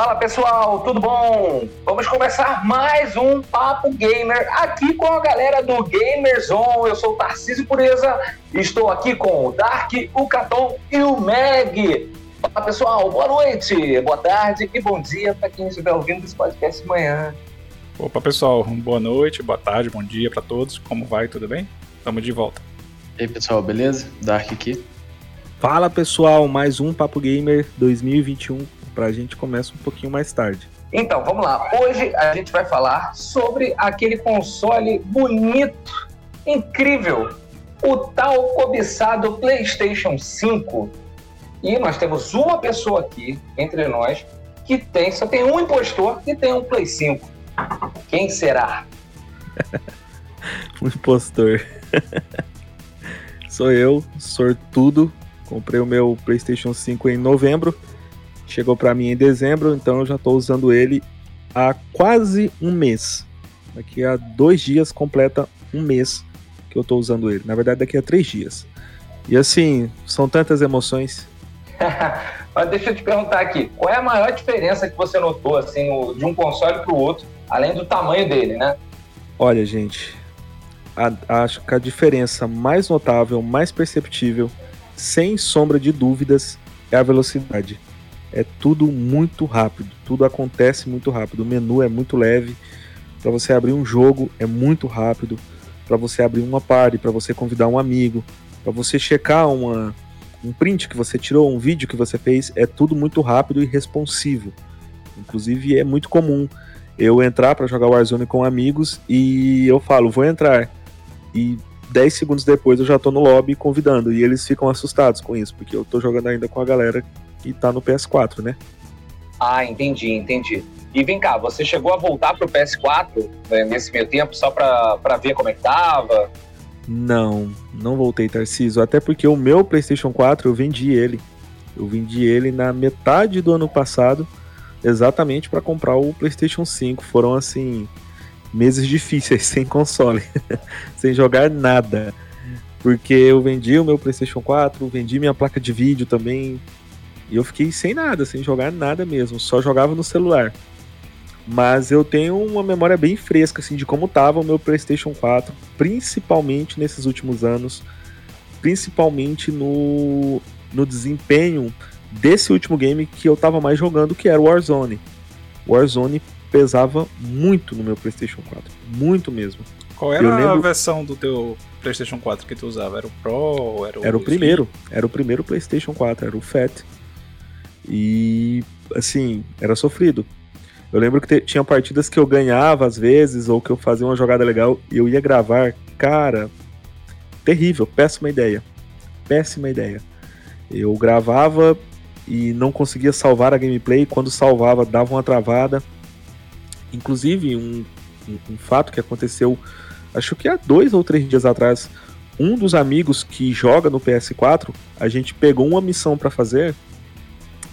Fala pessoal, tudo bom? Vamos começar mais um Papo Gamer aqui com a galera do Gamerzone. Eu sou o Tarcísio Pureza e estou aqui com o Dark, o Caton e o Meg. Fala pessoal, boa noite, boa tarde e bom dia para quem estiver ouvindo esse podcast amanhã. Opa pessoal, boa noite, boa tarde, bom dia para todos. Como vai? Tudo bem? Estamos de volta. E aí pessoal, beleza? Dark aqui. Fala pessoal, mais um Papo Gamer 2021 para a gente começa um pouquinho mais tarde. Então, vamos lá. Hoje a gente vai falar sobre aquele console bonito, incrível, o tal cobiçado PlayStation 5. E nós temos uma pessoa aqui entre nós que tem, só tem um impostor que tem um Play 5. Quem será? um impostor. Sou eu, sortudo. Comprei o meu PlayStation 5 em novembro Chegou para mim em dezembro, então eu já estou usando ele há quase um mês. Daqui a dois dias completa um mês que eu estou usando ele. Na verdade, daqui a três dias. E assim, são tantas emoções. Mas deixa eu te perguntar aqui, qual é a maior diferença que você notou assim de um console para o outro, além do tamanho dele, né? Olha, gente, a, acho que a diferença mais notável, mais perceptível, sem sombra de dúvidas, é a velocidade é tudo muito rápido, tudo acontece muito rápido. O menu é muito leve, para você abrir um jogo é muito rápido, para você abrir uma party, para você convidar um amigo, para você checar uma, um print que você tirou, um vídeo que você fez, é tudo muito rápido e responsivo. Inclusive é muito comum eu entrar para jogar Warzone com amigos e eu falo, vou entrar. E 10 segundos depois eu já tô no lobby convidando. E eles ficam assustados com isso, porque eu tô jogando ainda com a galera e tá no PS4, né? Ah, entendi, entendi. E vem cá, você chegou a voltar pro PS4 né, nesse meio tempo só pra, pra ver como é que tava? Não, não voltei, Tarcísio. Até porque o meu PlayStation 4 eu vendi ele. Eu vendi ele na metade do ano passado, exatamente para comprar o PlayStation 5. Foram assim meses difíceis sem console, sem jogar nada. Porque eu vendi o meu PlayStation 4, vendi minha placa de vídeo também, e eu fiquei sem nada, sem jogar nada mesmo, só jogava no celular. Mas eu tenho uma memória bem fresca assim de como tava o meu PlayStation 4, principalmente nesses últimos anos, principalmente no, no desempenho desse último game que eu tava mais jogando, que era o Warzone. Warzone pesava muito no meu PlayStation 4, muito mesmo. Qual era lembro... a versão do teu PlayStation 4 que tu usava? Era o Pro? Era o, era o primeiro, era o primeiro PlayStation 4, era o Fat. E, assim, era sofrido. Eu lembro que tinha partidas que eu ganhava às vezes, ou que eu fazia uma jogada legal e eu ia gravar. Cara, terrível, péssima ideia. Péssima ideia. Eu gravava e não conseguia salvar a gameplay. Quando salvava, dava uma travada. Inclusive, um, um, um fato que aconteceu, acho que há dois ou três dias atrás, um dos amigos que joga no PS4, a gente pegou uma missão para fazer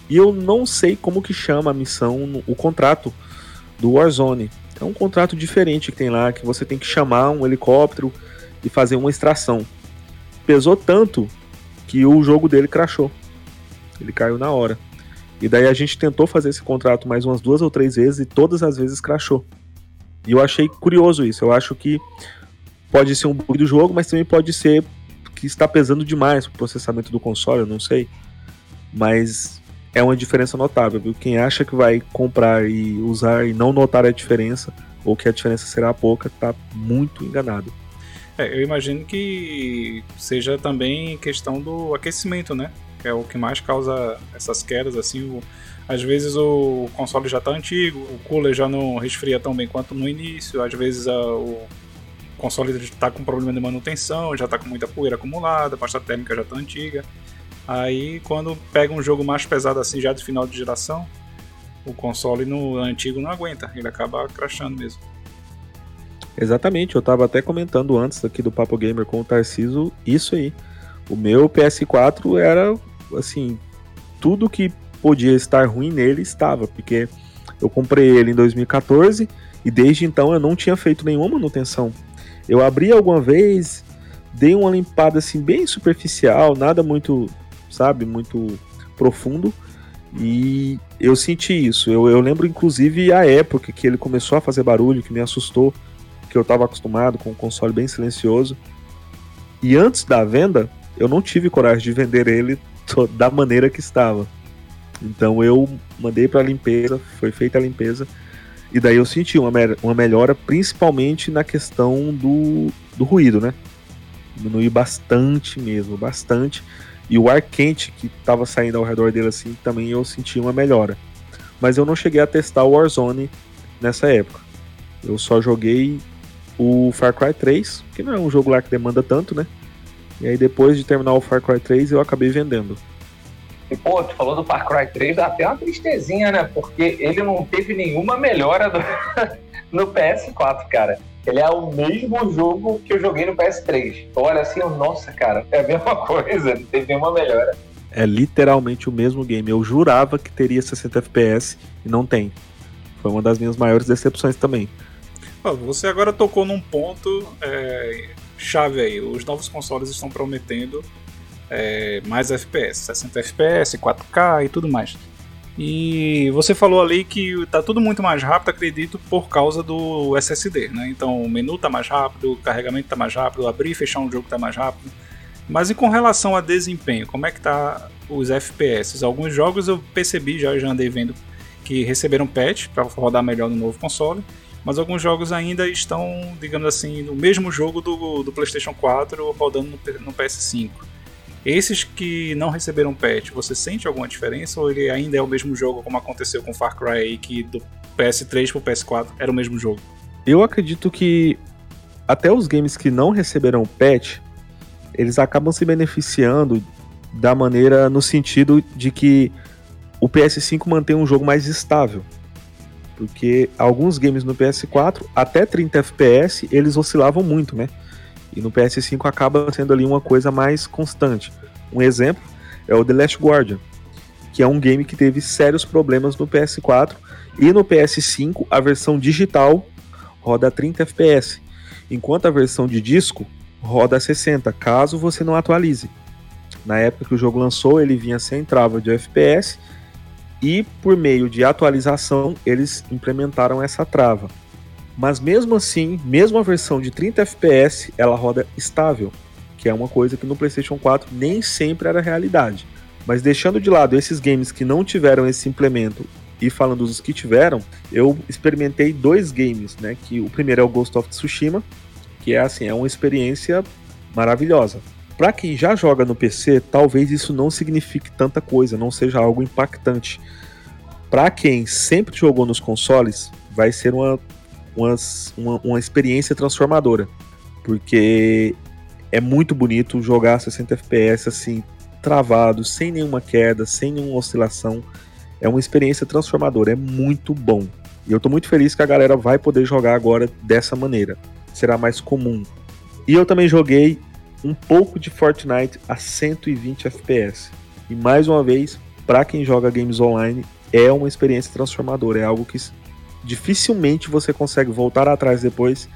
e eu não sei como que chama a missão, o contrato do Warzone. É um contrato diferente que tem lá, que você tem que chamar um helicóptero e fazer uma extração. Pesou tanto que o jogo dele crashou. Ele caiu na hora. E daí a gente tentou fazer esse contrato mais umas duas ou três vezes e todas as vezes crashou. E eu achei curioso isso. Eu acho que pode ser um bug do jogo, mas também pode ser que está pesando demais o processamento do console, eu não sei. Mas é uma diferença notável, viu? Quem acha que vai comprar e usar e não notar a diferença, ou que a diferença será pouca, tá muito enganado. É, eu imagino que seja também questão do aquecimento, né? Que é o que mais causa essas quedas, assim, o, às vezes o console já está antigo, o cooler já não resfria tão bem quanto no início, às vezes a, o console está com problema de manutenção, já está com muita poeira acumulada, a pasta térmica já está antiga. Aí quando pega um jogo mais pesado assim já de final de geração, o console no antigo não aguenta, ele acaba crashando mesmo. Exatamente, eu estava até comentando antes aqui do Papo Gamer com o Tarciso isso aí. O meu PS4 era assim, tudo que podia estar ruim nele estava, porque eu comprei ele em 2014 e desde então eu não tinha feito nenhuma manutenção. Eu abri alguma vez, dei uma limpada assim bem superficial, nada muito sabe? Muito profundo. E eu senti isso. Eu, eu lembro, inclusive, a época que ele começou a fazer barulho, que me assustou, que eu estava acostumado com um console bem silencioso. E antes da venda, eu não tive coragem de vender ele da maneira que estava. Então eu mandei para limpeza, foi feita a limpeza. E daí eu senti uma, uma melhora, principalmente na questão do, do ruído, né? Diminuiu bastante mesmo, bastante. E o ar quente que estava saindo ao redor dele assim, também eu senti uma melhora. Mas eu não cheguei a testar o Warzone nessa época. Eu só joguei o Far Cry 3, que não é um jogo lá que demanda tanto, né? E aí depois de terminar o Far Cry 3 eu acabei vendendo. E, pô, tu falou do Far Cry 3, dá até uma tristezinha, né? Porque ele não teve nenhuma melhora do... no PS4, cara. Ele é o mesmo jogo que eu joguei no PS3. Olha assim, nossa, cara, é a mesma coisa, não teve nenhuma melhora. É literalmente o mesmo game. Eu jurava que teria 60 FPS e não tem. Foi uma das minhas maiores decepções também. Você agora tocou num ponto é, chave aí. Os novos consoles estão prometendo é, mais FPS, 60 FPS, 4K e tudo mais. E você falou ali que tá tudo muito mais rápido, acredito, por causa do SSD, né? Então o menu tá mais rápido, o carregamento tá mais rápido, abrir e fechar um jogo tá mais rápido. Mas e com relação a desempenho, como é que tá os FPS? Alguns jogos eu percebi, já, já andei vendo que receberam patch para rodar melhor no novo console, mas alguns jogos ainda estão, digamos assim, no mesmo jogo do, do PlayStation 4 rodando no, no PS5. Esses que não receberam patch, você sente alguma diferença ou ele ainda é o mesmo jogo como aconteceu com Far Cry aí, que do PS3 pro PS4 era o mesmo jogo? Eu acredito que até os games que não receberam patch, eles acabam se beneficiando da maneira no sentido de que o PS5 mantém um jogo mais estável. Porque alguns games no PS4, até 30 FPS, eles oscilavam muito, né? E no PS5 acaba sendo ali uma coisa mais constante. Um exemplo é o The Last Guardian, que é um game que teve sérios problemas no PS4 e no PS5 a versão digital roda 30 FPS, enquanto a versão de disco roda 60, caso você não atualize. Na época que o jogo lançou, ele vinha sem trava de FPS e por meio de atualização eles implementaram essa trava. Mas mesmo assim, mesmo a versão de 30 FPS, ela roda estável, que é uma coisa que no PlayStation 4 nem sempre era realidade. Mas deixando de lado esses games que não tiveram esse implemento e falando dos que tiveram, eu experimentei dois games, né? Que o primeiro é o Ghost of Tsushima, que é assim, é uma experiência maravilhosa. Para quem já joga no PC, talvez isso não signifique tanta coisa, não seja algo impactante. Para quem sempre jogou nos consoles, vai ser uma umas, uma, uma experiência transformadora. Porque é muito bonito jogar 60 FPS assim, travado, sem nenhuma queda, sem nenhuma oscilação. É uma experiência transformadora, é muito bom. E eu tô muito feliz que a galera vai poder jogar agora dessa maneira. Será mais comum. E eu também joguei um pouco de Fortnite a 120 FPS. E mais uma vez, para quem joga games online, é uma experiência transformadora, é algo que dificilmente você consegue voltar atrás depois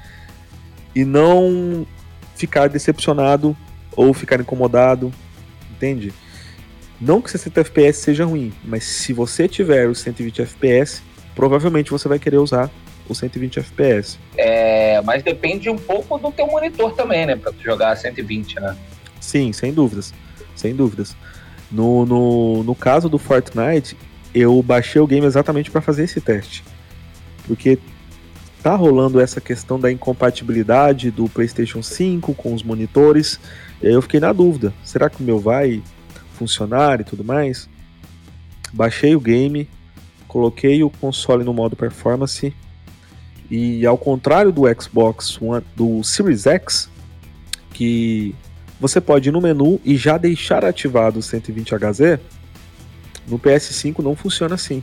e não ficar decepcionado ou ficar incomodado, entende? Não que 60 FPS seja ruim, mas se você tiver os 120 FPS, provavelmente você vai querer usar os 120 FPS. É, mas depende um pouco do teu monitor também, né, para jogar 120, né? Sim, sem dúvidas, sem dúvidas. No, no, no caso do Fortnite, eu baixei o game exatamente para fazer esse teste porque tá rolando essa questão da incompatibilidade do PlayStation 5 com os monitores. E aí eu fiquei na dúvida: será que o meu vai funcionar e tudo mais? Baixei o game, coloquei o console no modo performance e ao contrário do Xbox One, do Series X, que você pode ir no menu e já deixar ativado o 120Hz, no PS5 não funciona assim.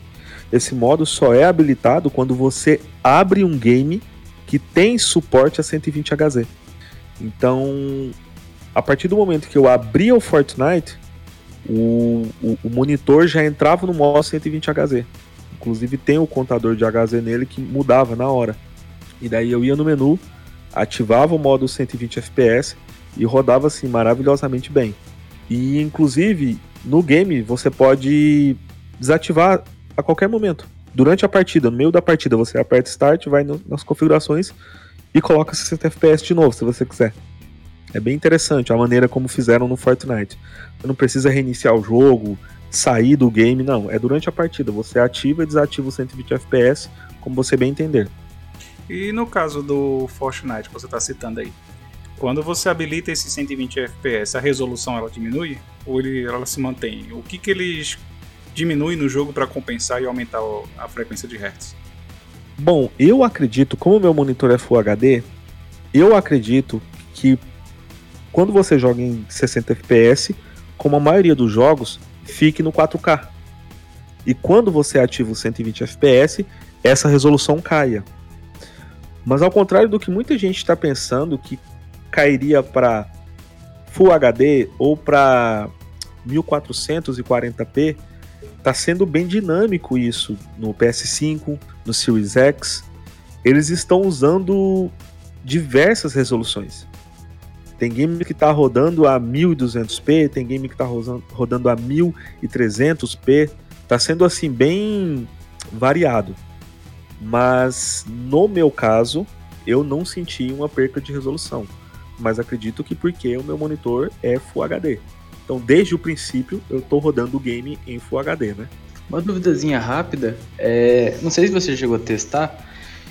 Esse modo só é habilitado quando você abre um game que tem suporte a 120 Hz. Então, a partir do momento que eu abria o Fortnite, o, o, o monitor já entrava no modo 120 Hz. Inclusive tem o contador de Hz nele que mudava na hora. E daí eu ia no menu, ativava o modo 120 FPS e rodava assim maravilhosamente bem. E inclusive no game você pode desativar a qualquer momento. Durante a partida, no meio da partida, você aperta Start, vai no, nas configurações e coloca 60 FPS de novo, se você quiser. É bem interessante a maneira como fizeram no Fortnite. Você não precisa reiniciar o jogo, sair do game, não. É durante a partida. Você ativa e desativa o 120 FPS, como você bem entender. E no caso do Fortnite que você está citando aí, quando você habilita esse 120 FPS, a resolução ela diminui ou ele, ela se mantém? O que, que eles diminuem no jogo para compensar e aumentar a frequência de hertz? Bom, eu acredito, como meu monitor é Full HD, eu acredito que quando você joga em 60 FPS, como a maioria dos jogos, fique no 4K. E quando você ativa o 120 FPS, essa resolução caia. Mas ao contrário do que muita gente está pensando, que cairia para Full HD ou para 1440p, está sendo bem dinâmico isso no PS5, no Series X. Eles estão usando diversas resoluções. Tem game que está rodando a 1200p, tem game que está rodando a 1300p. Está sendo assim bem variado. Mas no meu caso, eu não senti uma perca de resolução. Mas acredito que porque o meu monitor é Full HD. Então, desde o princípio, eu estou rodando o game em Full HD, né? Uma duvidazinha rápida, é... não sei se você chegou a testar,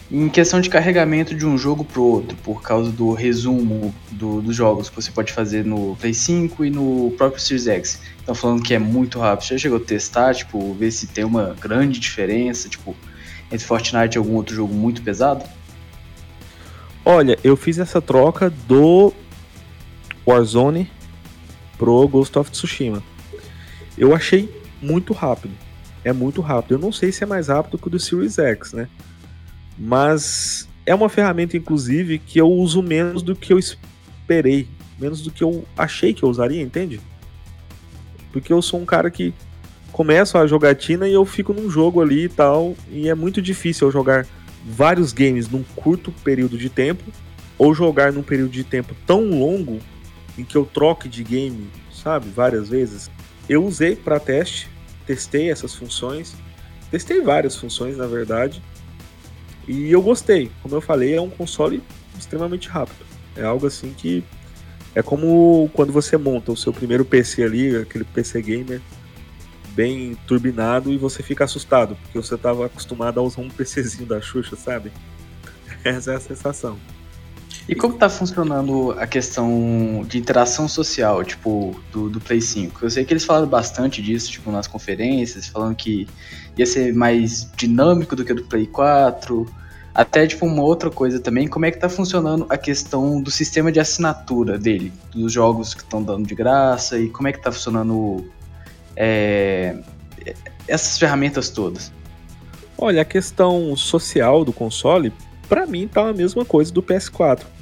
em questão de carregamento de um jogo pro outro, por causa do resumo do, dos jogos que você pode fazer no Play 5 e no próprio Series X. Estão falando que é muito rápido. Você já chegou a testar, tipo, ver se tem uma grande diferença, tipo, entre Fortnite e algum outro jogo muito pesado? Olha, eu fiz essa troca do Warzone pro Ghost of Tsushima. Eu achei muito rápido. É muito rápido. Eu não sei se é mais rápido que o do Series X, né? Mas é uma ferramenta, inclusive, que eu uso menos do que eu esperei, menos do que eu achei que eu usaria, entende? Porque eu sou um cara que começo a jogatina e eu fico num jogo ali e tal, e é muito difícil eu jogar vários games num curto período de tempo, ou jogar num período de tempo tão longo em que eu troque de game, sabe, várias vezes. Eu usei para teste, testei essas funções, testei várias funções na verdade, e eu gostei. Como eu falei, é um console extremamente rápido. É algo assim que é como quando você monta o seu primeiro PC ali, aquele PC gamer bem turbinado e você fica assustado, porque você estava acostumado a usar um PCzinho da Xuxa, sabe? Essa é a sensação. E como está funcionando a questão de interação social, tipo, do, do Play 5? Eu sei que eles falaram bastante disso, tipo, nas conferências, falando que ia ser mais dinâmico do que o do Play 4. Até, tipo, uma outra coisa também, como é que tá funcionando a questão do sistema de assinatura dele, dos jogos que estão dando de graça, e como é que tá funcionando é, essas ferramentas todas? Olha, a questão social do console, para mim tá a mesma coisa do PS4.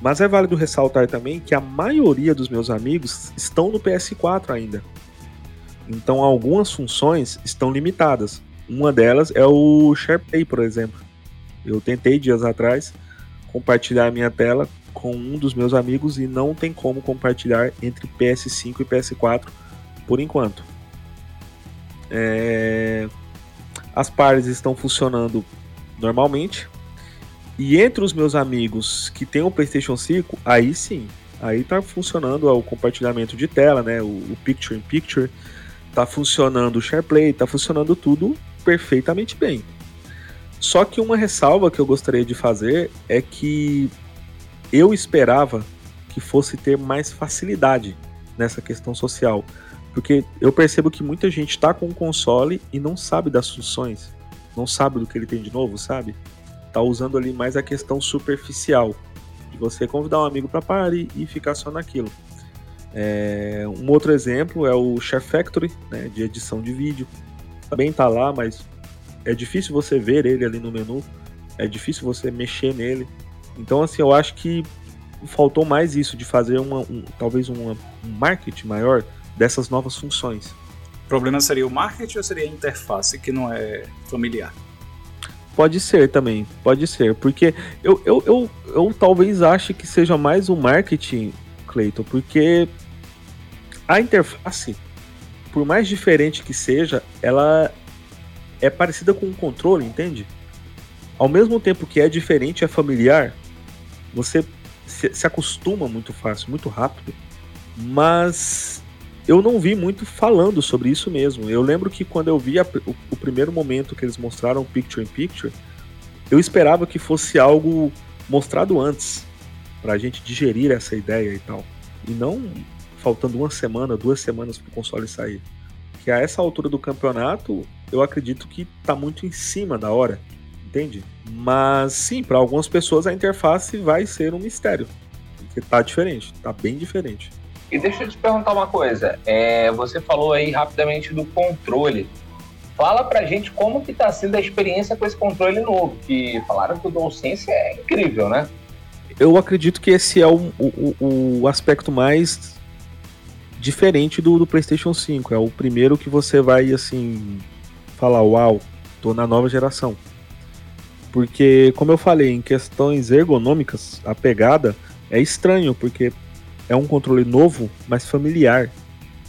Mas é válido ressaltar também que a maioria dos meus amigos estão no PS4 ainda. Então algumas funções estão limitadas. Uma delas é o SharePlay, por exemplo. Eu tentei dias atrás compartilhar a minha tela com um dos meus amigos e não tem como compartilhar entre PS5 e PS4 por enquanto. É... As pares estão funcionando normalmente. E entre os meus amigos que têm o PlayStation 5, aí sim, aí tá funcionando o compartilhamento de tela, né? O, o Picture in Picture tá funcionando o SharePlay, tá funcionando tudo perfeitamente bem. Só que uma ressalva que eu gostaria de fazer é que eu esperava que fosse ter mais facilidade nessa questão social. Porque eu percebo que muita gente está com o console e não sabe das funções, não sabe do que ele tem de novo, sabe? Tá usando ali mais a questão superficial de você convidar um amigo para party e ficar só naquilo. É, um outro exemplo é o Share Factory, né, de edição de vídeo. Também tá lá, mas é difícil você ver ele ali no menu, é difícil você mexer nele. Então, assim, eu acho que faltou mais isso, de fazer uma, um, talvez uma, um marketing maior dessas novas funções. O problema seria o marketing ou seria a interface que não é familiar? Pode ser também, pode ser, porque eu, eu, eu, eu talvez ache que seja mais o marketing, Cleiton, porque a interface, por mais diferente que seja, ela é parecida com um controle, entende? Ao mesmo tempo que é diferente, é familiar, você se, se acostuma muito fácil, muito rápido. Mas eu não vi muito falando sobre isso mesmo. Eu lembro que quando eu vi a, o, o, primeiro momento que eles mostraram Picture in Picture, eu esperava que fosse algo mostrado antes, para a gente digerir essa ideia e tal. E não faltando uma semana, duas semanas para o console sair. Que a essa altura do campeonato, eu acredito que está muito em cima da hora, entende? Mas sim, para algumas pessoas a interface vai ser um mistério. Porque tá diferente, tá bem diferente. E deixa eu te perguntar uma coisa. É, você falou aí rapidamente do controle. Fala pra gente como que tá sendo a experiência com esse controle novo, que falaram que o DualSense é incrível, né? Eu acredito que esse é o, o, o aspecto mais diferente do, do, PlayStation 5. É o primeiro que você vai, assim, falar: Uau, tô na nova geração. Porque, como eu falei, em questões ergonômicas, a pegada é estranho, porque é um controle novo, mas familiar.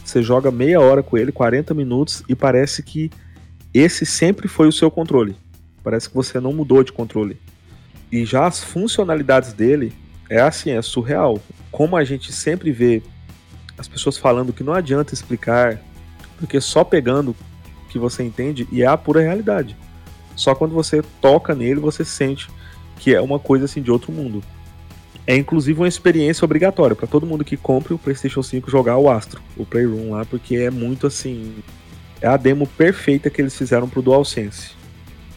Você joga meia hora com ele, 40 minutos, e parece que esse sempre foi o seu controle. Parece que você não mudou de controle. E já as funcionalidades dele é assim, é surreal. Como a gente sempre vê as pessoas falando que não adianta explicar, porque só pegando que você entende e é a pura realidade. Só quando você toca nele você sente que é uma coisa assim de outro mundo. É inclusive uma experiência obrigatória para todo mundo que compre o PlayStation 5 jogar o Astro, o Playroom lá, porque é muito assim. É a demo perfeita que eles fizeram pro DualSense.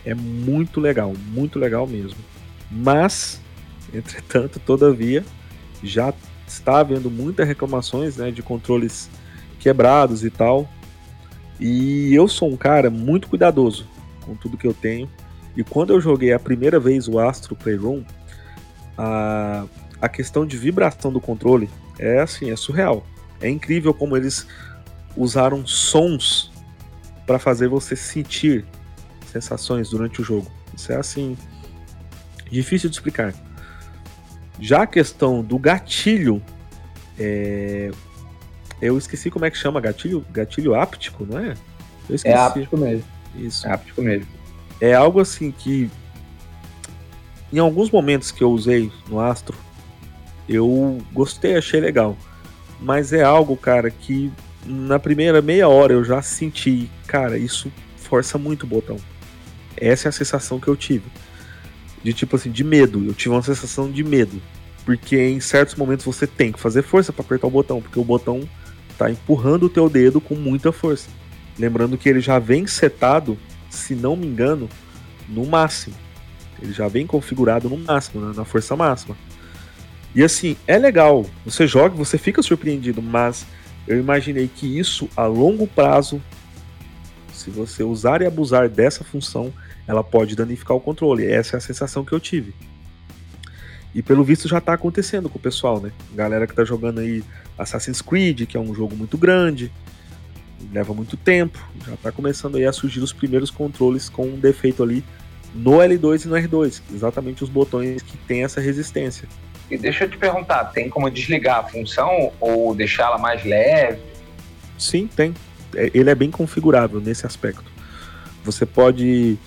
É muito legal, muito legal mesmo. Mas, entretanto, todavia, já está havendo muitas reclamações né, de controles quebrados e tal. E eu sou um cara muito cuidadoso com tudo que eu tenho. E quando eu joguei a primeira vez o Astro Playroom, a, a questão de vibração do controle é assim, é surreal. É incrível como eles usaram sons para fazer você sentir sensações durante o jogo. Isso é assim difícil de explicar. Já a questão do gatilho, é... eu esqueci como é que chama gatilho, gatilho áptico, não é? É áptico mesmo. Isso. É áptico mesmo. É algo assim que em alguns momentos que eu usei no Astro, eu gostei, achei legal. Mas é algo, cara, que na primeira meia hora eu já senti, cara, isso força muito o botão. Essa é a sensação que eu tive. De tipo assim, de medo. Eu tive uma sensação de medo. Porque em certos momentos você tem que fazer força para apertar o botão, porque o botão tá empurrando o teu dedo com muita força. Lembrando que ele já vem setado, se não me engano, no máximo. Ele já vem configurado no máximo, né, na força máxima. E assim, é legal. Você joga, você fica surpreendido, mas eu imaginei que isso a longo prazo, se você usar e abusar dessa função, ela pode danificar o controle. Essa é a sensação que eu tive. E pelo visto já está acontecendo com o pessoal, né? Galera que está jogando aí Assassin's Creed, que é um jogo muito grande, leva muito tempo, já está começando aí a surgir os primeiros controles com um defeito ali no L2 e no R2, exatamente os botões que tem essa resistência. E deixa eu te perguntar, tem como desligar a função ou deixá-la mais leve? Sim, tem. É, ele é bem configurável nesse aspecto. Você pode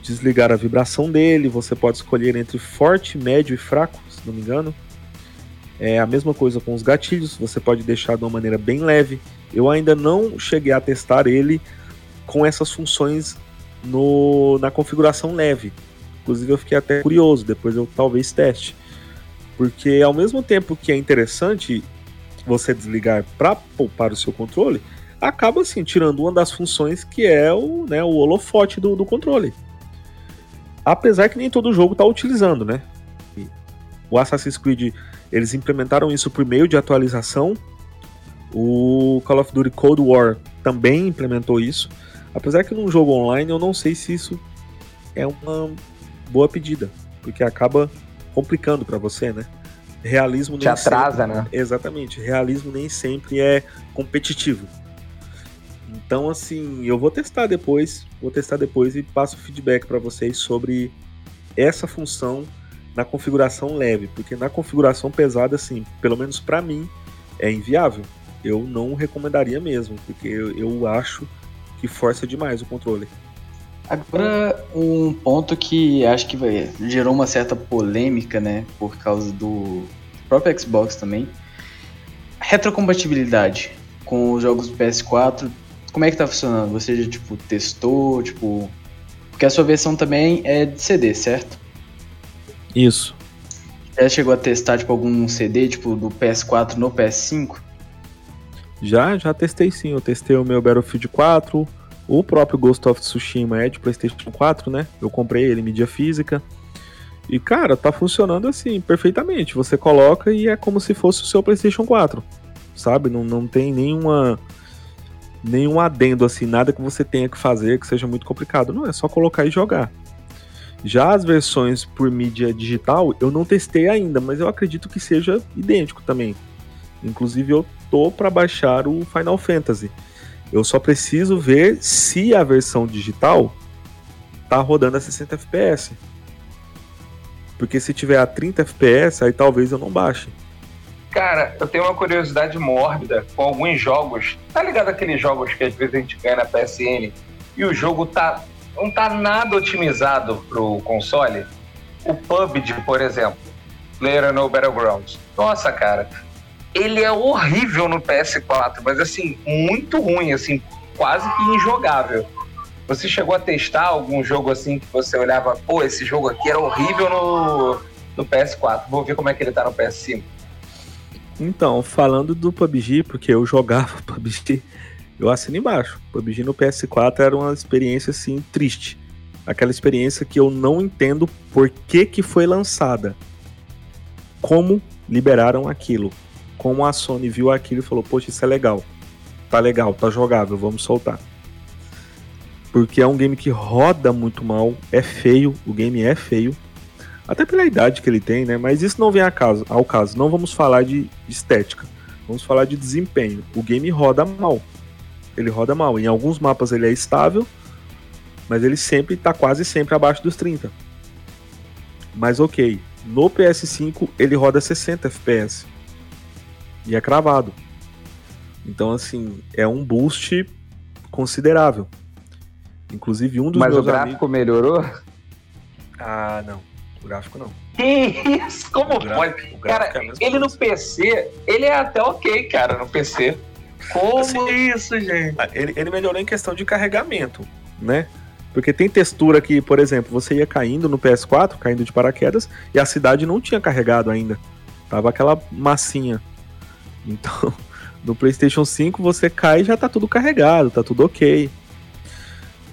desligar a vibração dele, você pode escolher entre forte, médio e fraco, se não me engano. É a mesma coisa com os gatilhos, você pode deixar de uma maneira bem leve. Eu ainda não cheguei a testar ele com essas funções no, na configuração leve. Inclusive eu fiquei até curioso, depois eu talvez teste. Porque ao mesmo tempo que é interessante você desligar para poupar o seu controle, acaba assim tirando uma das funções que é o, né, o holofote do, do controle. Apesar que nem todo jogo está utilizando, né? O Assassin's Creed eles implementaram isso por meio de atualização. O Call of Duty Cold War também implementou isso. Apesar que num jogo online eu não sei se isso é uma boa pedida, porque acaba complicando para você, né? Realismo Te atrasa, sempre, né? Exatamente. Realismo nem sempre é competitivo. Então, assim, eu vou testar depois, vou testar depois e passo feedback para vocês sobre essa função na configuração leve, porque na configuração pesada, assim, pelo menos para mim, é inviável. eu não recomendaria mesmo, porque eu, eu acho que força demais o controle. Agora, um ponto que acho que vai, gerou uma certa polêmica, né, por causa do próprio Xbox também. Retrocompatibilidade com os jogos do PS4, como é que tá funcionando? Você já, tipo, testou, tipo... Porque a sua versão também é de CD, certo? Isso. Já chegou a testar, tipo, algum CD, tipo, do PS4 no PS5? Já, já testei sim. Eu testei o meu Battlefield 4, o próprio Ghost of Tsushima é de PlayStation 4, né? Eu comprei ele em mídia física. E, cara, tá funcionando assim, perfeitamente. Você coloca e é como se fosse o seu PlayStation 4. Sabe? Não, não tem nenhuma. Nenhum adendo assim, nada que você tenha que fazer que seja muito complicado. Não, é só colocar e jogar. Já as versões por mídia digital, eu não testei ainda, mas eu acredito que seja idêntico também. Inclusive, eu tô para baixar o Final Fantasy. Eu só preciso ver se a versão digital tá rodando a 60 FPS. Porque se tiver a 30 FPS, aí talvez eu não baixe. Cara, eu tenho uma curiosidade mórbida com alguns jogos. Tá ligado aqueles jogos que às vezes a gente ganha na PSN e o jogo tá não tá nada otimizado pro console? O PUBG, por exemplo, Player No Battlegrounds. Nossa, cara, ele é horrível no PS4, mas assim, muito ruim, assim, quase que injogável. Você chegou a testar algum jogo assim que você olhava, pô, esse jogo aqui era horrível no, no PS4, vou ver como é que ele tá no PS5. Então, falando do PUBG, porque eu jogava PUBG, eu assino embaixo. PUBG no PS4 era uma experiência assim triste. Aquela experiência que eu não entendo por que, que foi lançada. Como liberaram aquilo como a Sony viu aquilo e falou: Poxa, isso é legal. Tá legal, tá jogável, vamos soltar. Porque é um game que roda muito mal, é feio, o game é feio. Até pela idade que ele tem, né? Mas isso não vem ao caso. Não vamos falar de estética. Vamos falar de desempenho. O game roda mal. Ele roda mal. Em alguns mapas ele é estável, mas ele sempre tá quase sempre abaixo dos 30. Mas ok, no PS5 ele roda 60 FPS. E é cravado. Então, assim, é um boost considerável. Inclusive, um dos Mas meus o gráfico amigos... melhorou? Ah, não. O gráfico não. Que isso? Como pode? Cara, é ele no PC, ele é até ok, cara, no PC. Como assim, isso, gente? Ah, ele, ele melhorou em questão de carregamento, né? Porque tem textura que, por exemplo, você ia caindo no PS4, caindo de paraquedas, e a cidade não tinha carregado ainda. Tava aquela massinha. Então, no PlayStation 5 você cai e já tá tudo carregado, tá tudo ok.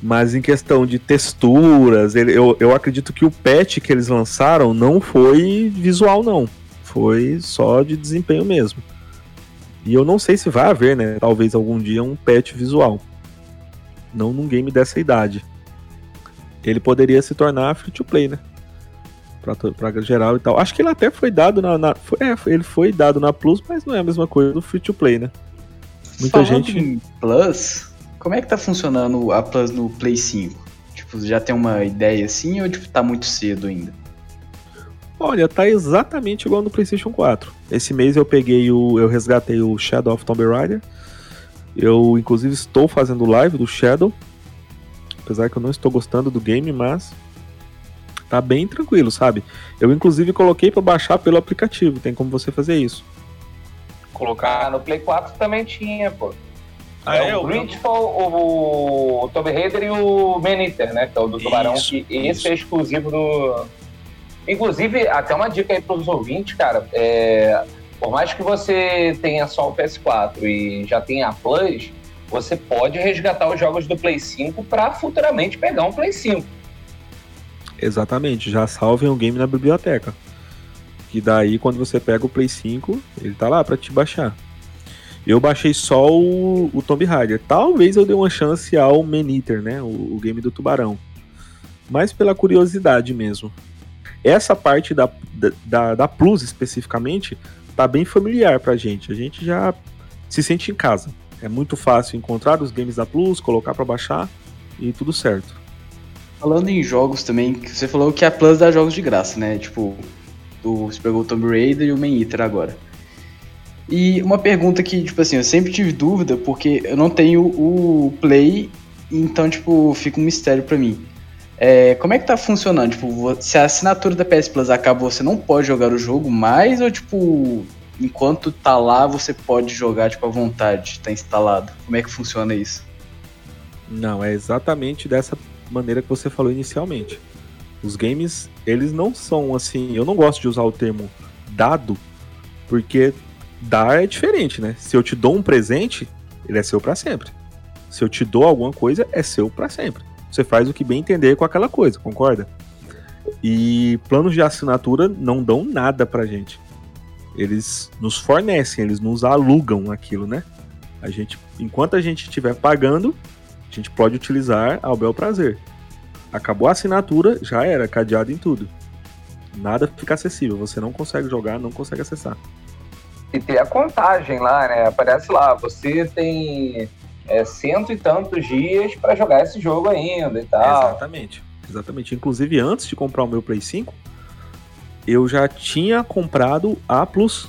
Mas em questão de texturas, ele, eu, eu acredito que o patch que eles lançaram não foi visual, não. Foi só de desempenho mesmo. E eu não sei se vai haver, né? Talvez algum dia um patch visual. Não num game dessa idade. Ele poderia se tornar free to play, né? Pra, geral e tal. Acho que ele até foi dado na. na foi, é, ele foi dado na Plus, mas não é a mesma coisa do free to play, né? Muita Falando gente. Em Plus, como é que tá funcionando a Plus no Play 5? Tipo, já tem uma ideia assim ou tipo, tá muito cedo ainda? Olha, tá exatamente igual no PlayStation 4. Esse mês eu peguei o. Eu resgatei o Shadow of Tomb Raider. Eu, inclusive, estou fazendo live do Shadow. Apesar que eu não estou gostando do game, mas Tá bem tranquilo, sabe? Eu inclusive coloquei para baixar pelo aplicativo, tem como você fazer isso. Colocar no Play 4 também tinha, pô. Ah, é, é o Gridfall, o, o Tomb Raider e o Man Eater, né? Que é o do Tubarão, isso, que esse é exclusivo do. Inclusive, até uma dica aí pros ouvintes, cara. É... Por mais que você tenha só o PS4 e já tenha a Plus, você pode resgatar os jogos do Play 5 para futuramente pegar um Play 5. Exatamente, já salvem o game na biblioteca. Que daí quando você pega o Play 5, ele tá lá para te baixar. Eu baixei só o, o Tomb Raider. Talvez eu dê uma chance ao Man Eater, né? O, o, game do tubarão. Mas pela curiosidade mesmo. Essa parte da, da, da Plus especificamente tá bem familiar pra gente. A gente já se sente em casa. É muito fácil encontrar os games da Plus, colocar para baixar e tudo certo. Falando em jogos também, você falou que a Plus dá jogos de graça, né? Tipo, o, você pegou o Tomb Raider e o Man Eater agora. E uma pergunta que, tipo assim, eu sempre tive dúvida, porque eu não tenho o Play, então, tipo, fica um mistério para mim. É, como é que tá funcionando? Tipo, se a assinatura da PS Plus acaba, você não pode jogar o jogo mais, ou tipo, enquanto tá lá, você pode jogar, tipo, à vontade, tá instalado? Como é que funciona isso? Não, é exatamente dessa maneira que você falou inicialmente. Os games, eles não são assim. Eu não gosto de usar o termo dado, porque dar é diferente, né? Se eu te dou um presente, ele é seu para sempre. Se eu te dou alguma coisa, é seu para sempre. Você faz o que bem entender com aquela coisa, concorda? E planos de assinatura não dão nada pra gente. Eles nos fornecem, eles nos alugam aquilo, né? A gente, enquanto a gente estiver pagando, a gente pode utilizar ao bel prazer. Acabou a assinatura, já era, cadeado em tudo. Nada fica acessível, você não consegue jogar, não consegue acessar. E tem a contagem lá, né? Aparece lá, você tem é, cento e tantos dias para jogar esse jogo ainda e tal. Exatamente, exatamente. Inclusive, antes de comprar o meu Play 5, eu já tinha comprado a Plus.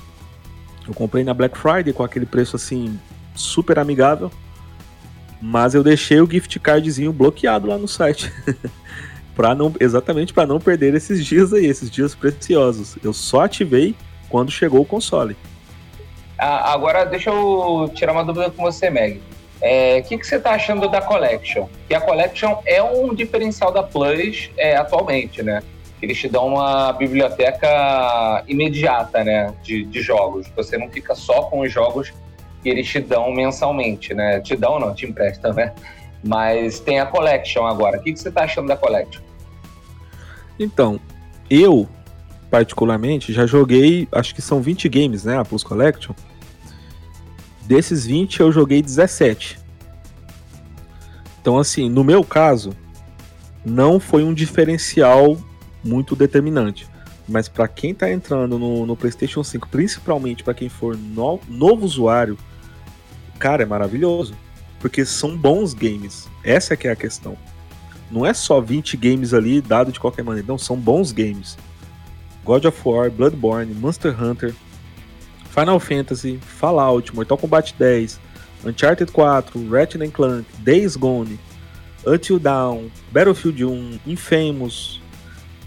Eu comprei na Black Friday com aquele preço assim super amigável. Mas eu deixei o gift cardzinho bloqueado lá no site. para não exatamente para não perder esses dias aí, esses dias preciosos. Eu só ativei quando chegou o console. Ah, agora deixa eu tirar uma dúvida com você, Meg. O é, que, que você está achando da Collection? Que a Collection é um diferencial da Plus é, atualmente, né? Eles te dão uma biblioteca imediata, né? De, de jogos. Você não fica só com os jogos que eles te dão mensalmente, né? Te dão não, te emprestam, né? Mas tem a Collection agora. O que, que você está achando da Collection? Então, eu, particularmente, já joguei, acho que são 20 games, né? A Plus Collection. Desses 20, eu joguei 17. Então, assim, no meu caso, não foi um diferencial muito determinante. Mas para quem está entrando no, no, PlayStation 5, principalmente para quem for no, novo usuário, cara, é maravilhoso. Porque são bons games. Essa é que é a questão. Não é só 20 games ali dado de qualquer maneira. Não, são bons games. God of War, Bloodborne, Monster Hunter, Final Fantasy, Fallout, Mortal Kombat 10, Uncharted 4, Ratchet Clank, Days Gone, Until Dawn, Battlefield 1, Infamous,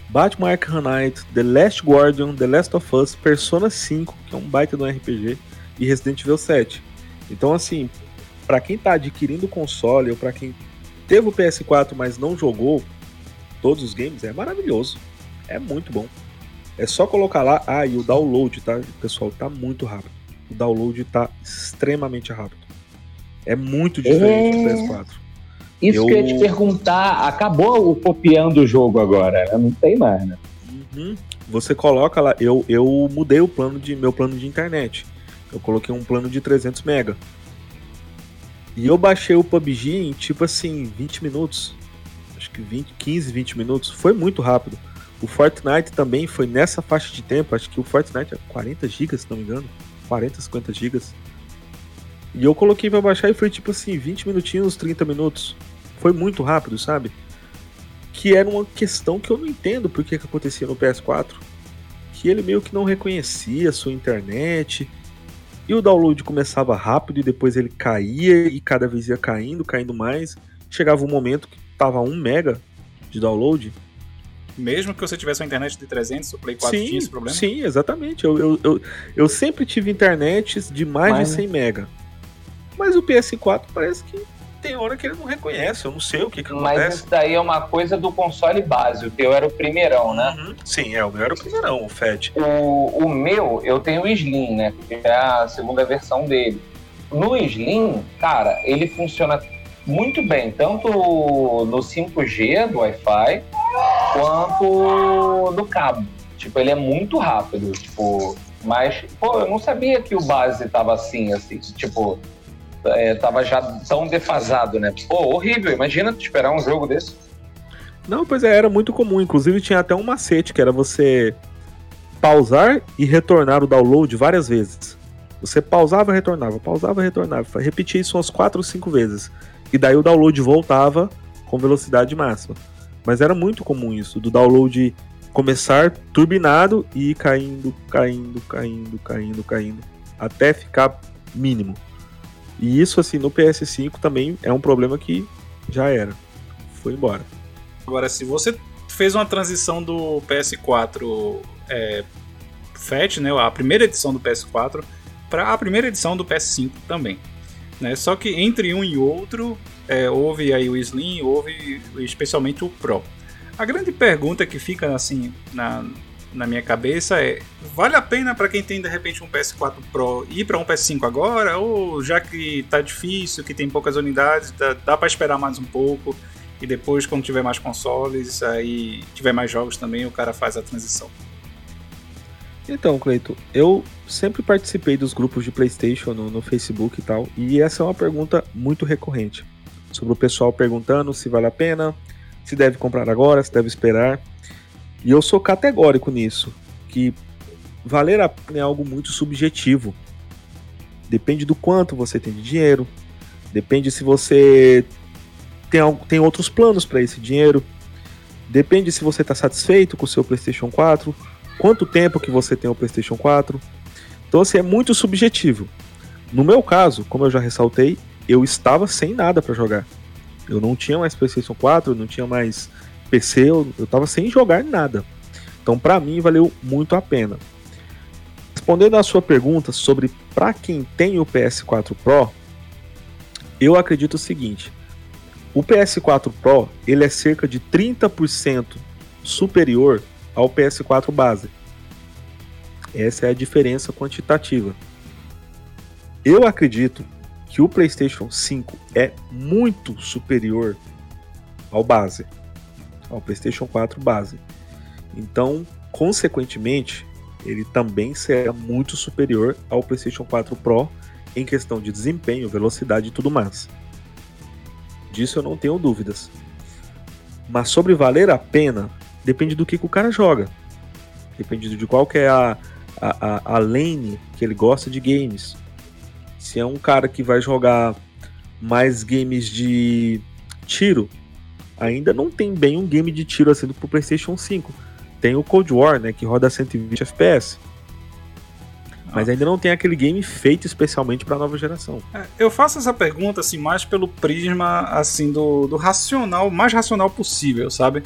Batman Arkham Knight, The Last Guardian, The Last of Us, Persona 5, que é um baita do RPG, e Resident Evil 7. Então, assim, para quem tá adquirindo o console ou para quem teve o PS4 mas não jogou todos os games, é maravilhoso. É muito bom. É só colocar lá, ah, e o download, tá, pessoal, tá muito rápido. O download tá extremamente rápido. É muito diferente é... do PS4. Isso eu... que eu ia te perguntar, acabou o copiando o jogo agora, né? não tem mais, né? Uhum. Você coloca lá, eu, eu mudei o plano de meu plano de internet. Eu coloquei um plano de 300 mega. E eu baixei o PUBG em tipo assim, 20 minutos. Acho que 20, 15, 20 minutos. Foi muito rápido. O Fortnite também foi nessa faixa de tempo. Acho que o Fortnite é 40 GB, se não me engano. 40, 50 GB. E eu coloquei pra baixar e foi tipo assim, 20 minutinhos, 30 minutos. Foi muito rápido, sabe? Que era uma questão que eu não entendo por que, que acontecia no PS4. Que ele meio que não reconhecia a sua internet. E o download começava rápido e depois ele caía e cada vez ia caindo, caindo mais. Chegava um momento que tava 1 mega de download. Mesmo que você tivesse uma internet de 300, o Play 4 sim, tinha esse problema? Sim, exatamente. Eu, eu, eu, eu sempre tive internet de mais Mas, de 100 mega. Mas o PS4 parece que tem hora que ele não reconhece, eu não sei o que, que acontece. Mas isso daí é uma coisa do console base, o teu era o primeirão, né? Uhum. Sim, é, o meu era o primeirão, o FAT. O, o meu, eu tenho o Slim, né? Que é a segunda versão dele. No Slim, cara, ele funciona muito bem, tanto no 5G do Wi-Fi, quanto no cabo. Tipo, ele é muito rápido, tipo... Mas, pô, eu não sabia que o base tava assim, assim, tipo é, tava já tão defasado, né? Pô, horrível. Imagina esperar um jogo desse. Não, pois é, era muito comum. Inclusive tinha até um macete que era você pausar e retornar o download várias vezes. Você pausava, retornava, pausava, retornava. Repetia isso umas 4 ou 5 vezes. E daí o download voltava com velocidade máxima. Mas era muito comum isso, do download começar turbinado e ir caindo, caindo, caindo, caindo, caindo. até ficar mínimo. E isso, assim, no PS5 também é um problema que já era. Foi embora. Agora, se você fez uma transição do PS4 é, FAT, né, a primeira edição do PS4, para a primeira edição do PS5 também. Né? Só que entre um e outro, é, houve aí o Slim, houve especialmente o Pro. A grande pergunta que fica assim na, na minha cabeça é: vale a pena para quem tem de repente um PS4 Pro ir para um PS5 agora? Ou já que tá difícil, que tem poucas unidades, dá, dá para esperar mais um pouco e depois, quando tiver mais consoles, aí tiver mais jogos também, o cara faz a transição? Então, Cleito, eu sempre participei dos grupos de PlayStation no, no, Facebook e tal, e essa é uma pergunta muito recorrente. Sobre o pessoal perguntando se vale a pena, se deve comprar agora, se deve esperar. E eu sou categórico nisso, que valer a pena é algo muito subjetivo. Depende do quanto você tem de dinheiro, depende se você tem, tem outros planos para esse dinheiro, depende se você está satisfeito com o seu PlayStation 4 quanto tempo que você tem o PlayStation 4. Então, assim, é muito subjetivo. No meu caso, como eu já ressaltei, eu estava sem nada para jogar. Eu não tinha mais PlayStation 4, eu não tinha mais PC, eu, estava sem jogar nada. Então, para mim, valeu muito a pena. Respondendo à sua pergunta sobre para quem tem o PS4 Pro, eu acredito o seguinte: o PS4 Pro ele é cerca de 30% superior ao PS4 base. Essa é a diferença quantitativa. Eu acredito que o PlayStation 5 é muito superior ao base, ao PlayStation 4 base. Então, consequentemente, ele também será muito superior ao PlayStation 4 Pro em questão de desempenho, velocidade e tudo mais. Disso eu não tenho dúvidas. Mas sobre valer a pena, depende do que, que o cara joga. Depende de qual que é a, a, a, lane que ele gosta de games. Se é um cara que vai jogar mais games de tiro, ainda não tem bem um game de tiro assim pro PlayStation 5. Tem o Cold War, né, que roda 120 FPS. Mas ah. ainda não tem aquele game feito especialmente para nova geração. É, eu faço essa pergunta assim mais pelo prisma assim do, do racional, mais racional possível, sabe?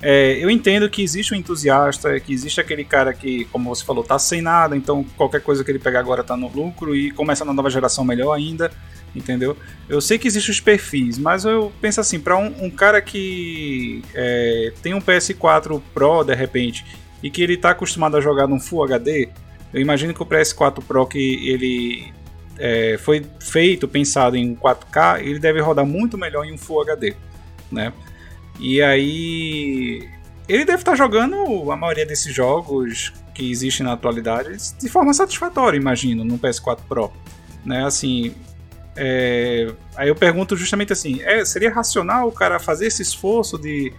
É, eu entendo que existe um entusiasta, que existe aquele cara que, como você falou, tá sem nada, então qualquer coisa que ele pegar agora tá no lucro e começa na nova geração melhor ainda, entendeu? Eu sei que existem os perfis, mas eu penso assim, para um, um, cara que é, tem um PS4 Pro de repente e que ele tá acostumado a jogar num Full HD, eu imagino que o PS4 Pro que ele é, foi feito, pensado em 4K, ele deve rodar muito melhor em um Full HD, né? E aí. Ele deve estar jogando a maioria desses jogos que existem na atualidade de forma satisfatória, imagino, no PS4 Pro. Né? Assim. É... Aí eu pergunto justamente assim: é, seria racional o cara fazer esse esforço de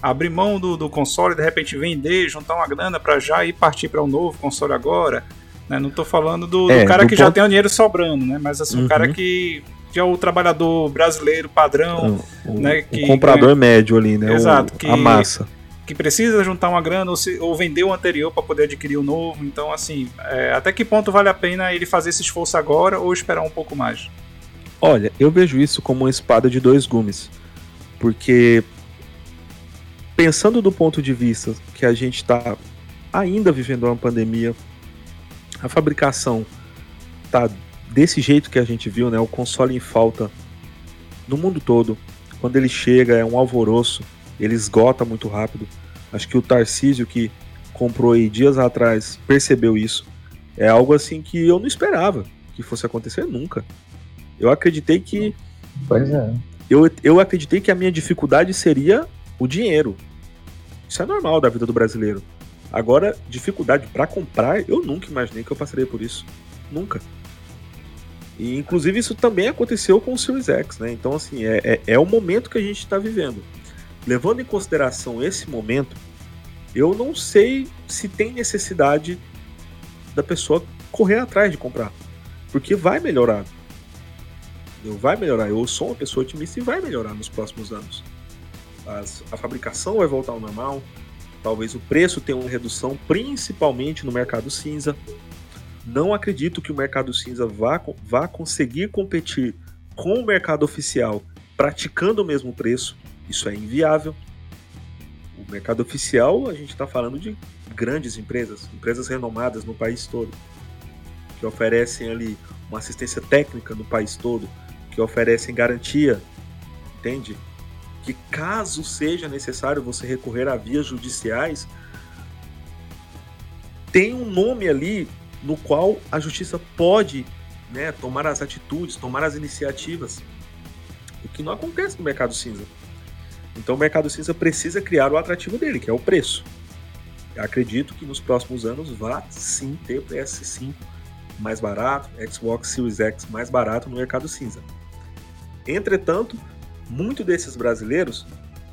abrir mão do, do console, de repente vender, juntar uma grana para já ir partir para um novo console agora? Né? Não estou falando do, é, do cara do que ponto... já tem o dinheiro sobrando, né? mas assim, uhum. o cara que que é o trabalhador brasileiro padrão, o, né? Que, o comprador médio ali, né? Exato, o, que, a massa. Que precisa juntar uma grana ou, se, ou vender o anterior para poder adquirir o novo. Então, assim, é, até que ponto vale a pena ele fazer esse esforço agora ou esperar um pouco mais? Olha, eu vejo isso como uma espada de dois gumes. Porque, pensando do ponto de vista que a gente está ainda vivendo uma pandemia, a fabricação está desse jeito que a gente viu, né, o console em falta no mundo todo. Quando ele chega é um alvoroço, ele esgota muito rápido. Acho que o Tarcísio que comprou aí dias atrás percebeu isso. É algo assim que eu não esperava que fosse acontecer nunca. Eu acreditei que Pois é. Eu, eu acreditei que a minha dificuldade seria o dinheiro. Isso é normal da vida do brasileiro. Agora, dificuldade para comprar, eu nunca imaginei que eu passaria por isso. Nunca. E inclusive isso também aconteceu com o Series X, né? Então, assim, é, é, é o momento que a gente está vivendo. Levando em consideração esse momento, eu não sei se tem necessidade da pessoa correr atrás de comprar. Porque vai melhorar. Vai melhorar. Eu sou uma pessoa otimista e vai melhorar nos próximos anos. As, a fabricação vai voltar ao normal. Talvez o preço tenha uma redução, principalmente no mercado cinza Não acredito que o mercado cinza vá, vá conseguir competir com o mercado oficial praticando o mesmo preço. Isso é inviável. O mercado oficial, a gente está falando de grandes empresas, empresas renomadas no país todo, que oferecem ali uma assistência técnica no país todo, que oferecem garantia, entende? Que caso seja necessário você recorrer a vias judiciais, tem um nome ali no qual a justiça pode né, tomar as atitudes, tomar as iniciativas, o que não acontece no mercado cinza. Então o mercado cinza precisa criar o atrativo dele, que é o preço. Eu acredito que nos próximos anos vá sim ter PS5 mais barato, Xbox Series X mais barato no mercado cinza. Entretanto, muitos desses brasileiros,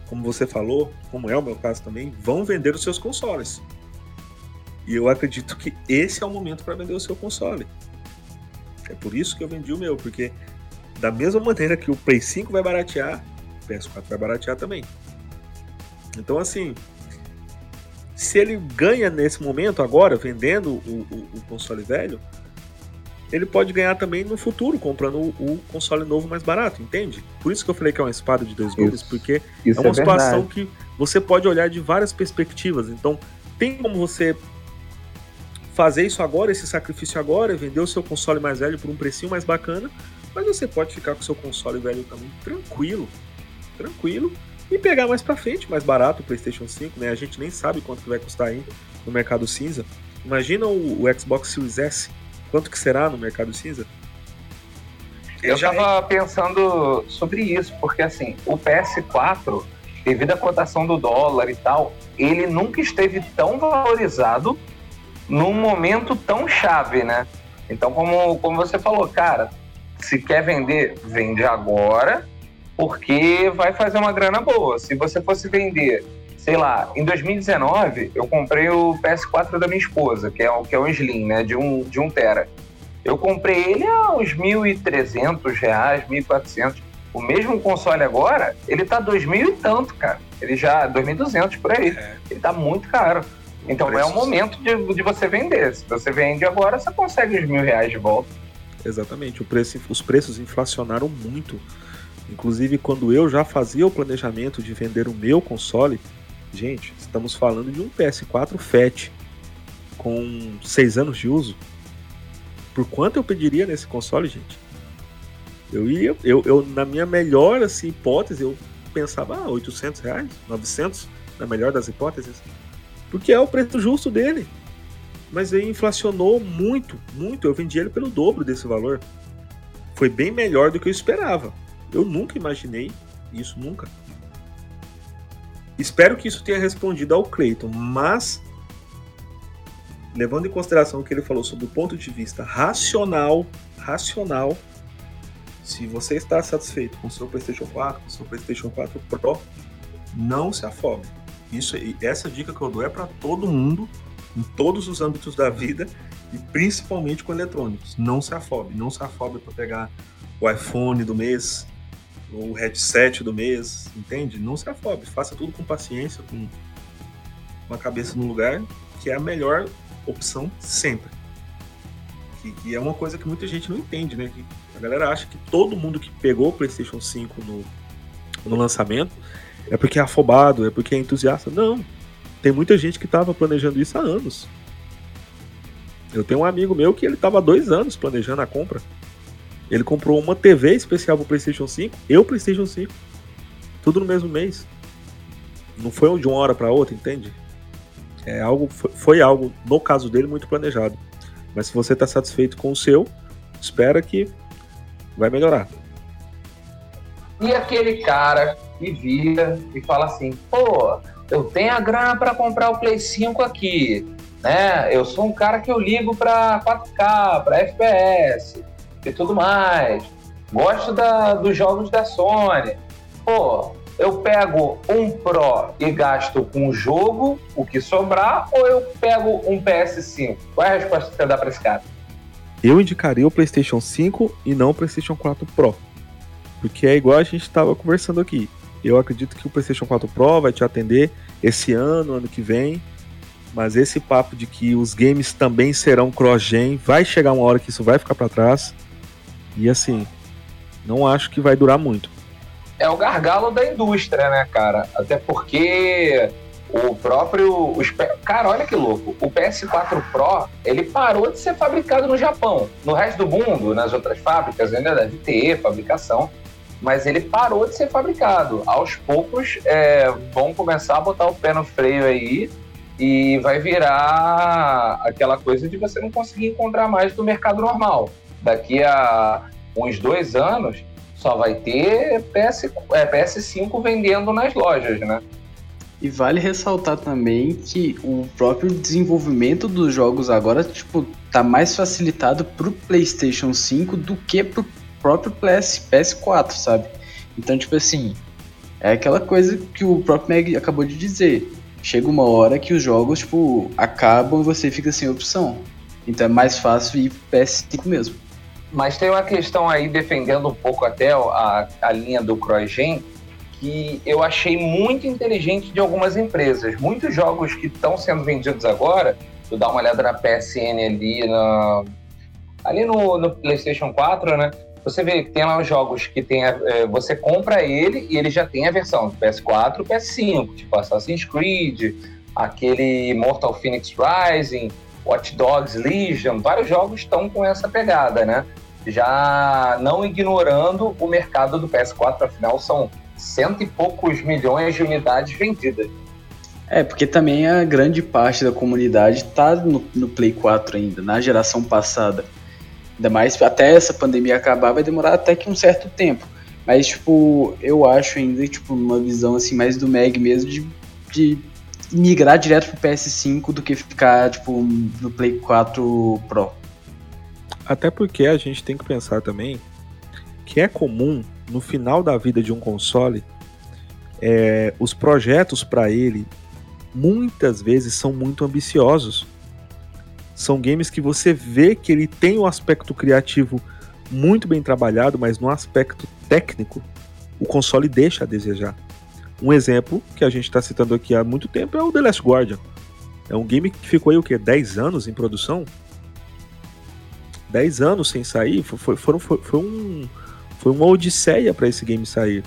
como você falou, como é o meu caso também, vão vender os seus consoles. E eu acredito que esse é o momento para vender o seu console. É por isso que eu vendi o meu, porque da mesma maneira que o Play 5 vai baratear, o PS4 vai baratear também. Então, assim, se ele ganha nesse momento, agora, vendendo o, o, o console velho, ele pode ganhar também no futuro, comprando o, o, console novo mais barato, entende? Por isso que eu falei que é uma espada de dois gumes, porque é uma é situação verdade. que você pode olhar de várias perspectivas. Então, tem como você fazer isso agora, esse sacrifício agora, vender o seu console mais velho por um precinho mais bacana, mas você pode ficar com o seu console velho também tranquilo, tranquilo, e pegar mais para frente, mais barato o PlayStation 5, né? A gente nem sabe quanto que vai custar ainda no mercado cinza. Imagina o, o Xbox Series S, quanto que será no mercado cinza? Eu estava pensando sobre isso, porque assim, o PS4, devido à cotação do dólar e tal, ele nunca esteve tão valorizado num momento tão chave, né? Então, como, como você falou, cara, se quer vender, vende agora, porque vai fazer uma grana boa. Se você fosse vender, sei lá, em 2019, eu comprei o PS4 da minha esposa, que é, o, que é um Slim, né, de um, de um tera. Eu comprei ele a uns 1.300 reais, 1.400. O mesmo console agora, ele tá 2.000 e tanto, cara. Ele já, 2.200 por aí. É. Ele tá muito caro. Então é o momento de, de você vender. Se você vende agora, você consegue os mil reais de volta. Exatamente. O preço, os preços inflacionaram muito. Inclusive, quando eu já fazia o planejamento de vender o meu console, gente, estamos falando de um PS4 FAT com 6 anos de uso. Por quanto eu pediria nesse console, gente? Eu ia, eu, eu na minha melhor assim, hipótese, eu pensava, ah, 800 reais, 900, na melhor das hipóteses. Porque é o preço justo dele. Mas aí inflacionou muito, muito. Eu vendi ele pelo dobro desse valor. Foi bem melhor do que eu esperava. Eu nunca imaginei isso, nunca. Espero que isso tenha respondido ao Cleiton, mas levando em consideração o que ele falou sobre o ponto de vista racional, racional, se você está satisfeito com o seu PlayStation 4, com o seu PlayStation 4 Pro, não se afobe. Isso, essa dica que eu dou é para todo mundo, em todos os âmbitos da vida e principalmente com eletrônicos. Não se afobe, não se afobe para pegar o iPhone do mês, ou o headset do mês, entende? Não se afobe, faça tudo com paciência, com uma cabeça no lugar, que é a melhor opção sempre. Que, é uma coisa que muita gente não entende, né? Que a galera acha que todo mundo que pegou o PlayStation 5 no, no lançamento é porque é afobado, é porque é entusiasta. Não. Tem muita gente que estava planejando isso há anos. Eu tenho um amigo meu que ele estava há dois anos planejando a compra. Ele comprou uma TV especial para o PlayStation 5 e o PlayStation 5. Tudo no mesmo mês. Não foi de uma hora para outra, entende? É algo, foi algo, no caso dele, muito planejado. Mas se você está satisfeito com o seu, espera que vai melhorar. E aquele cara que vira e fala assim: pô, eu tenho a grana para comprar o Play 5 aqui, né? Eu sou um cara que eu ligo para 4K, para FPS e tudo mais. Gosto da, dos jogos da Sony. Pô, eu pego um Pro e gasto com o jogo, o que sobrar, ou eu pego um PS5? Qual é a resposta que você dá para esse cara? Eu indicaria o PlayStation 5 e não o PlayStation 4 Pro. Porque é igual a gente estava conversando aqui. Eu acredito que o PlayStation 4 Pro vai te atender esse ano, ano que vem. Mas esse papo de que os games também serão cross-gen, vai chegar uma hora que isso vai ficar para trás. E assim, não acho que vai durar muito. É o gargalo da indústria, né, cara? Até porque o próprio. Os, cara, olha que louco. O PS4 Pro, ele parou de ser fabricado no Japão. No resto do mundo, nas outras fábricas, ainda deve ter fabricação. Mas ele parou de ser fabricado. Aos poucos, é, vão começar a botar o pé no freio aí e vai virar aquela coisa de você não conseguir encontrar mais no mercado normal. Daqui a uns dois anos, só vai ter PS, é, PS5 vendendo nas lojas, né? E vale ressaltar também que o próprio desenvolvimento dos jogos agora, tipo, tá mais facilitado pro PlayStation 5 do que pro próprio PS, PS4, sabe? Então, tipo assim, é aquela coisa que o próprio Meg acabou de dizer. Chega uma hora que os jogos, tipo, acabam e você fica sem opção. Então é mais fácil ir pro PS5 mesmo. Mas tem uma questão aí defendendo um pouco até a, a linha do CrossGen, que eu achei muito inteligente de algumas empresas. Muitos jogos que estão sendo vendidos agora, tu dá uma olhada na PSN ali, na, ali no, no PlayStation 4, né? Você vê que tem lá os jogos que tem a, é, você compra ele e ele já tem a versão do PS4 e PS5, tipo Assassin's Creed, aquele Mortal Phoenix Rising, Watch Dogs Legion, vários jogos estão com essa pegada, né? Já não ignorando o mercado do PS4, afinal são cento e poucos milhões de unidades vendidas. É, porque também a grande parte da comunidade tá no, no, Play 4 ainda, na geração passada. Ainda mais até essa pandemia acabar, vai demorar até que um certo tempo. Mas, tipo, eu acho ainda, tipo, uma visão assim, mais do Meg mesmo, de, de migrar direto pro PS5 do que ficar, tipo, no Play 4 Pro. Até porque a gente tem que pensar também que é comum no final da vida de um console, é, os projetos para ele muitas vezes são muito ambiciosos. São games que você vê que ele tem um aspecto criativo muito bem trabalhado, mas no aspecto técnico, o console deixa a desejar. Um exemplo que a gente está citando aqui há muito tempo é o The Last Guardian. É um game que ficou aí o quê? 10 anos em produção? 10 anos sem sair? Foi, foi, foi, foi um, foi uma odisseia para esse game sair.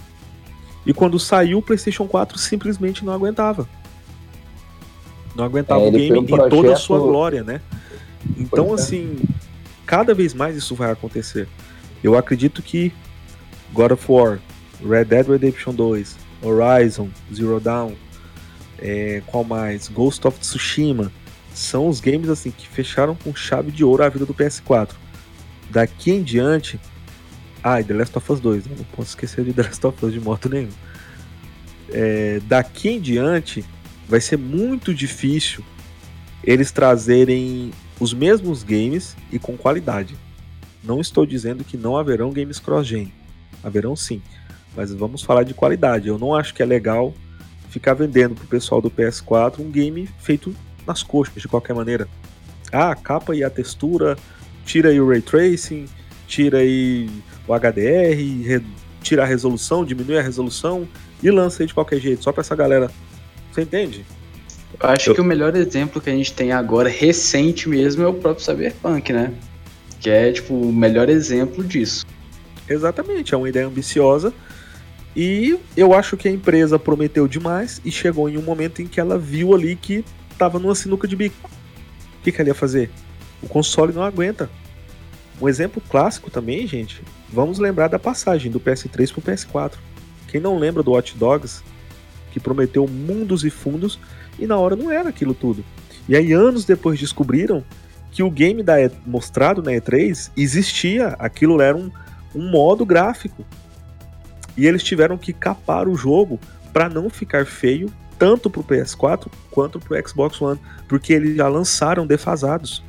E quando saiu, o PlayStation 4 simplesmente não aguentava. Não aguentava é, o game um projeto... em toda a sua glória, né? Então, é. assim, cada vez mais isso vai acontecer. Eu acredito que God of War, Red Dead Redemption 2, Horizon, Zero Dawn, é, qual mais? Ghost of Tsushima, são os games assim que fecharam com chave de ouro a vida do PS4. Daqui em diante, ah, e The Last of Us 2, né? não posso esquecer de The Last of Us de moto nenhum. É, daqui em diante, vai ser muito difícil eles trazerem os mesmos games e com qualidade. Não estou dizendo que não haverão games cross-gen. Haverão sim. Mas vamos falar de qualidade. Eu não acho que é legal ficar vendendo pro pessoal do PS4 um game feito nas coxas, de qualquer maneira. Ah, a capa e a textura, tira aí o ray tracing, tira aí o HDR, re, tira a resolução, diminui a resolução e lança aí de qualquer jeito, só para essa galera. Você entende? Eu acho Eu... que o melhor exemplo que a gente tem agora, recente mesmo, é o próprio Cyberpunk, né? Que é, tipo, o melhor exemplo disso. Exatamente, é uma ideia ambiciosa. E eu acho que a empresa prometeu demais e chegou em um momento em que ela viu ali que tava numa sinuca de bico. O que, que ia fazer? O console não aguenta. Um exemplo clássico também, gente, vamos lembrar da passagem do PS3 para o PS4. Quem não lembra do Watch Dogs, que prometeu mundos e fundos e na hora não era aquilo tudo. E aí anos depois descobriram que o game da e mostrado na E3 existia, aquilo era um, um modo gráfico. E eles tiveram que capar o jogo para não ficar feio tanto para o PS4 quanto para o Xbox One, porque eles já lançaram defasados.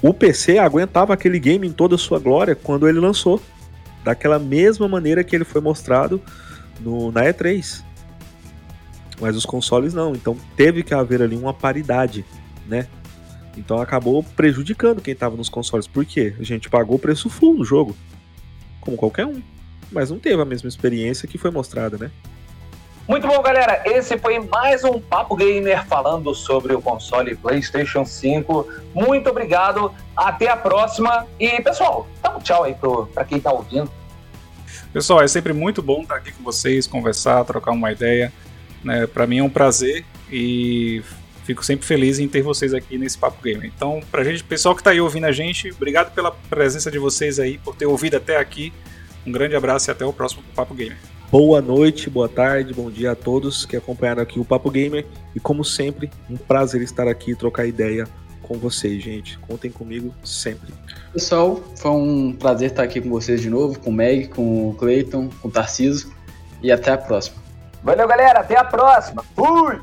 O PC aguentava aquele game em toda a sua glória quando ele lançou, daquela mesma maneira que ele foi mostrado no, na E3. Mas os consoles não, então teve que haver ali uma paridade, né? Então acabou prejudicando quem estava nos consoles. Por quê? A gente pagou o preço full no jogo, como qualquer um, mas não teve a mesma experiência que foi mostrada, né? Muito bom, galera. Esse foi mais um Papo Gamer falando sobre o console PlayStation 5. Muito obrigado. Até a próxima. E, pessoal, dá um tchau aí para quem está ouvindo. Pessoal, é sempre muito bom estar aqui com vocês, conversar, trocar uma ideia. Né? Para mim é um prazer e fico sempre feliz em ter vocês aqui nesse Papo Gamer. Então, pra gente, pessoal que está aí ouvindo a gente, obrigado pela presença de vocês aí, por ter ouvido até aqui. Um grande abraço e até o próximo Papo Gamer. Boa noite, boa tarde, bom dia a todos que acompanharam aqui o Papo Gamer. E como sempre, um prazer estar aqui e trocar ideia com vocês, gente. Contem comigo sempre. Pessoal, foi um prazer estar aqui com vocês de novo, com o Meg, com o Clayton, com o Tarciso. E até a próxima. Valeu, galera. Até a próxima. Fui!